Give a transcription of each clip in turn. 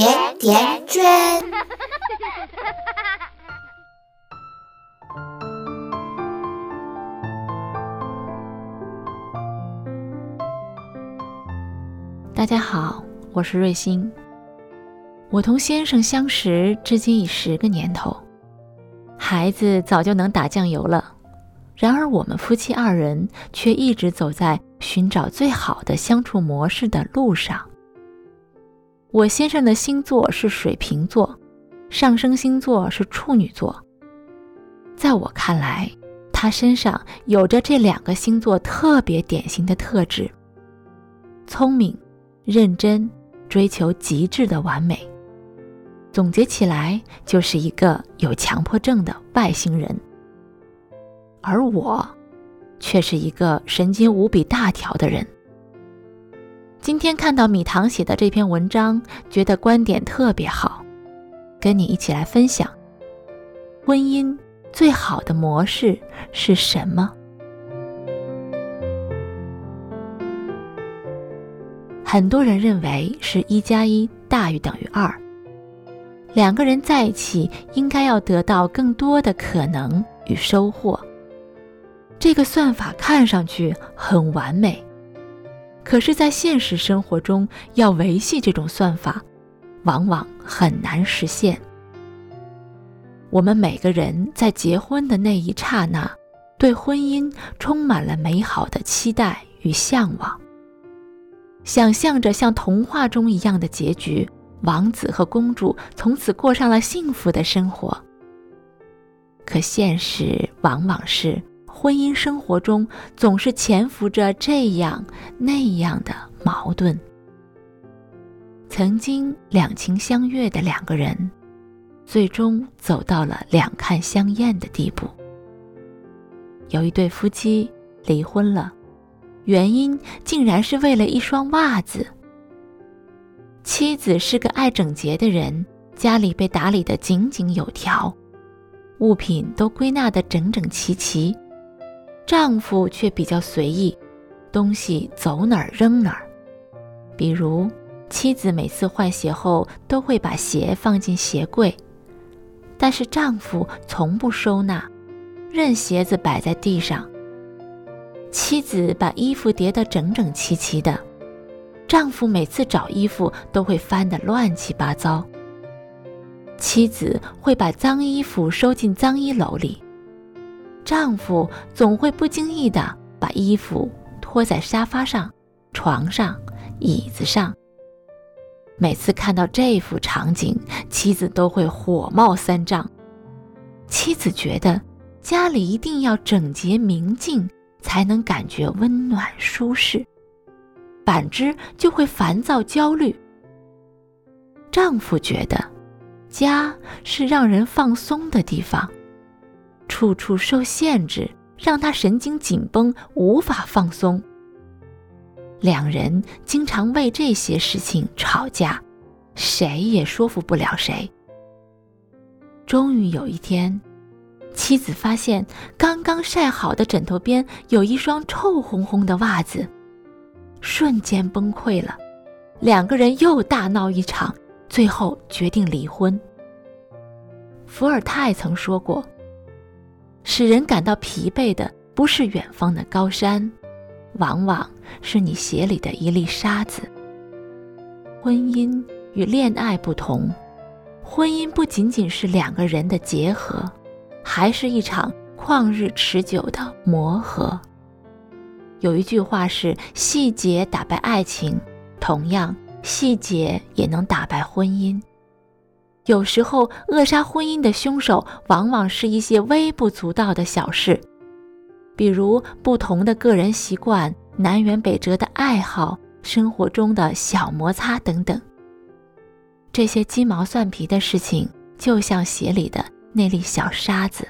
甜甜圈。大家好，我是瑞欣。我同先生相识至今已十个年头，孩子早就能打酱油了。然而，我们夫妻二人却一直走在寻找最好的相处模式的路上。我先生的星座是水瓶座，上升星座是处女座。在我看来，他身上有着这两个星座特别典型的特质：聪明、认真、追求极致的完美。总结起来，就是一个有强迫症的外星人。而我，却是一个神经无比大条的人。今天看到米糖写的这篇文章，觉得观点特别好，跟你一起来分享。婚姻最好的模式是什么？很多人认为是一加一大于等于二，两个人在一起应该要得到更多的可能与收获。这个算法看上去很完美，可是，在现实生活中，要维系这种算法，往往很难实现。我们每个人在结婚的那一刹那，对婚姻充满了美好的期待与向往，想象着像童话中一样的结局，王子和公主从此过上了幸福的生活。可现实往往是。婚姻生活中总是潜伏着这样那样的矛盾。曾经两情相悦的两个人，最终走到了两看相厌的地步。有一对夫妻离婚了，原因竟然是为了一双袜子。妻子是个爱整洁的人，家里被打理得井井有条，物品都归纳得整整齐齐。丈夫却比较随意，东西走哪儿扔哪儿。比如，妻子每次换鞋后都会把鞋放进鞋柜，但是丈夫从不收纳，任鞋子摆在地上。妻子把衣服叠得整整齐齐的，丈夫每次找衣服都会翻得乱七八糟。妻子会把脏衣服收进脏衣篓里。丈夫总会不经意地把衣服脱在沙发上、床上、椅子上。每次看到这幅场景，妻子都会火冒三丈。妻子觉得家里一定要整洁明净，才能感觉温暖舒适；反之，就会烦躁焦虑。丈夫觉得家是让人放松的地方。处处受限制，让他神经紧绷，无法放松。两人经常为这些事情吵架，谁也说服不了谁。终于有一天，妻子发现刚刚晒好的枕头边有一双臭烘烘的袜子，瞬间崩溃了。两个人又大闹一场，最后决定离婚。伏尔泰曾说过。使人感到疲惫的不是远方的高山，往往是你鞋里的一粒沙子。婚姻与恋爱不同，婚姻不仅仅是两个人的结合，还是一场旷日持久的磨合。有一句话是：“细节打败爱情，同样，细节也能打败婚姻。”有时候，扼杀婚姻的凶手往往是一些微不足道的小事，比如不同的个人习惯、南辕北辙的爱好、生活中的小摩擦等等。这些鸡毛蒜皮的事情，就像鞋里的那粒小沙子，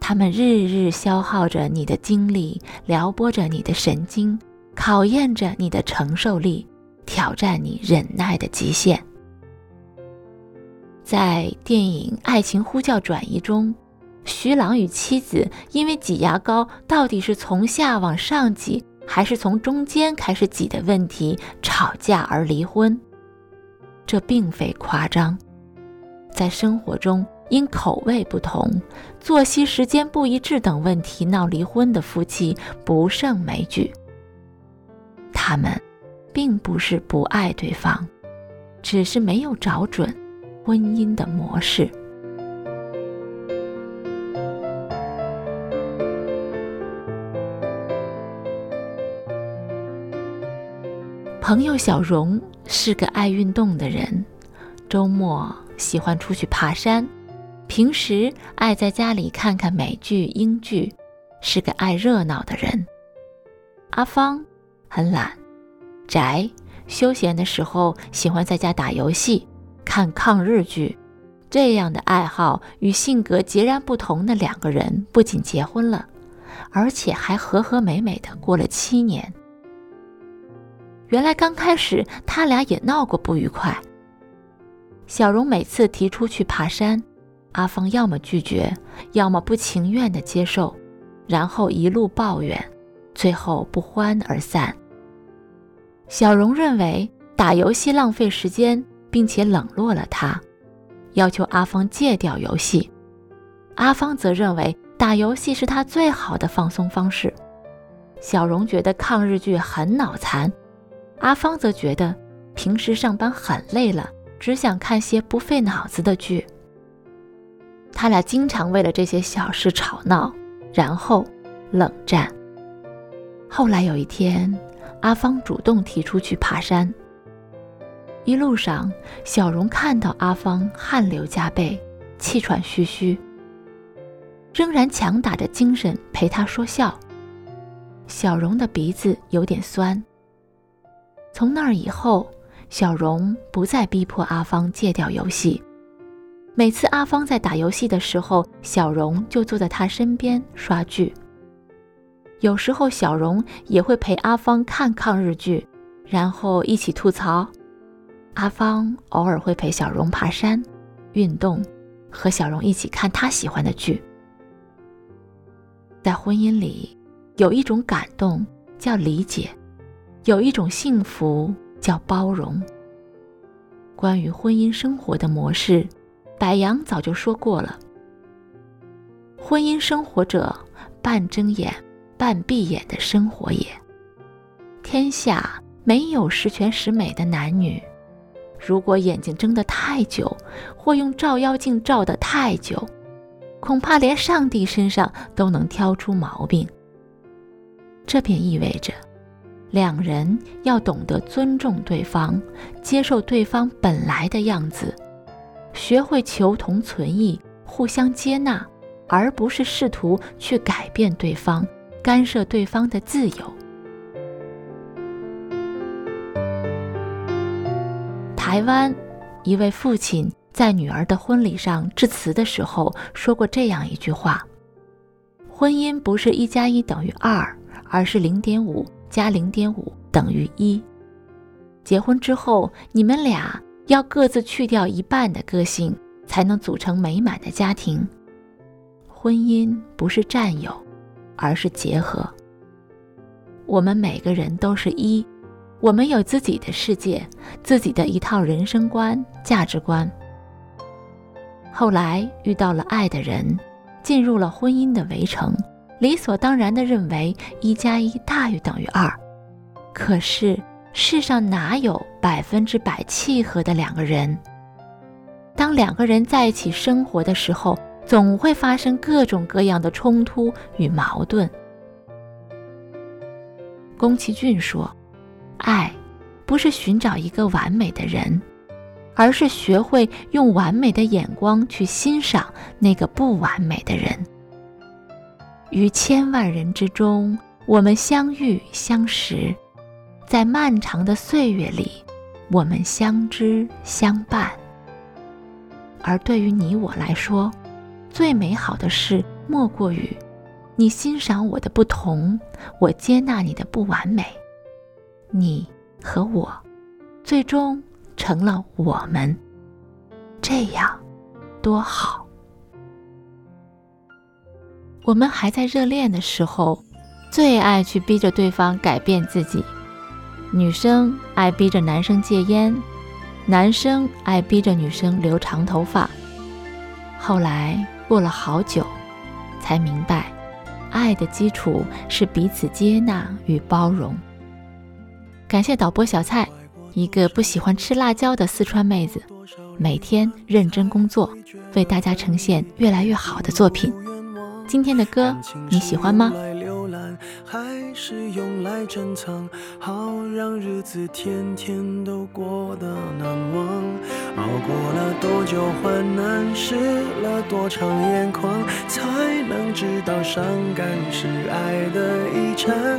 它们日日消耗着你的精力，撩拨着你的神经，考验着你的承受力，挑战你忍耐的极限。在电影《爱情呼叫转移》中，徐朗与妻子因为挤牙膏到底是从下往上挤，还是从中间开始挤的问题吵架而离婚。这并非夸张。在生活中，因口味不同、作息时间不一致等问题闹离婚的夫妻不胜枚举。他们并不是不爱对方，只是没有找准婚姻的模式。朋友小荣是个爱运动的人，周末喜欢出去爬山，平时爱在家里看看美剧、英剧，是个爱热闹的人。阿芳很懒、宅，休闲的时候喜欢在家打游戏、看抗日剧。这样的爱好与性格截然不同的两个人，不仅结婚了，而且还和和美美的过了七年。原来刚开始他俩也闹过不愉快。小荣每次提出去爬山，阿芳要么拒绝，要么不情愿地接受，然后一路抱怨，最后不欢而散。小荣认为打游戏浪费时间，并且冷落了他，要求阿芳戒掉游戏。阿芳则认为打游戏是他最好的放松方式。小荣觉得抗日剧很脑残。阿芳则觉得平时上班很累了，只想看些不费脑子的剧。他俩经常为了这些小事吵闹，然后冷战。后来有一天，阿芳主动提出去爬山。一路上，小荣看到阿芳汗流浃背、气喘吁吁，仍然强打着精神陪她说笑。小荣的鼻子有点酸。从那儿以后，小荣不再逼迫阿芳戒掉游戏。每次阿芳在打游戏的时候，小荣就坐在他身边刷剧。有时候，小荣也会陪阿芳看抗日剧，然后一起吐槽。阿芳偶尔会陪小荣爬山、运动，和小荣一起看他喜欢的剧。在婚姻里，有一种感动叫理解。有一种幸福叫包容。关于婚姻生活的模式，柏杨早就说过了。婚姻生活者，半睁眼、半闭眼的生活也。天下没有十全十美的男女，如果眼睛睁得太久，或用照妖镜照得太久，恐怕连上帝身上都能挑出毛病。这便意味着。两人要懂得尊重对方，接受对方本来的样子，学会求同存异，互相接纳，而不是试图去改变对方，干涉对方的自由。台湾一位父亲在女儿的婚礼上致辞的时候说过这样一句话：“婚姻不是一加一等于二，而是零点五。”加零点五等于一。结婚之后，你们俩要各自去掉一半的个性，才能组成美满的家庭。婚姻不是占有，而是结合。我们每个人都是一，我们有自己的世界，自己的一套人生观、价值观。后来遇到了爱的人，进入了婚姻的围城。理所当然地认为一加一大于等于二，可是世上哪有百分之百契合的两个人？当两个人在一起生活的时候，总会发生各种各样的冲突与矛盾。宫崎骏说：“爱，不是寻找一个完美的人，而是学会用完美的眼光去欣赏那个不完美的人。”于千万人之中，我们相遇相识，在漫长的岁月里，我们相知相伴。而对于你我来说，最美好的事莫过于，你欣赏我的不同，我接纳你的不完美，你和我，最终成了我们，这样，多好。我们还在热恋的时候，最爱去逼着对方改变自己。女生爱逼着男生戒烟，男生爱逼着女生留长头发。后来过了好久，才明白，爱的基础是彼此接纳与包容。感谢导播小蔡，一个不喜欢吃辣椒的四川妹子，每天认真工作，为大家呈现越来越好的作品。今天的歌你喜欢吗？还是用来珍藏，好让日子天天都过得难忘。熬过了多久患难，湿了多长眼眶，才能知道伤感是爱的遗产。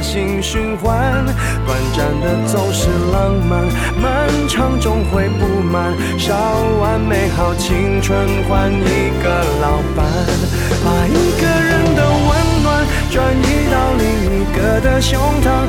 恶性循环。短暂的总是浪漫。漫长终会不满，烧完美好青春换一个老伴，把一个人的温暖转移到另一个的胸膛，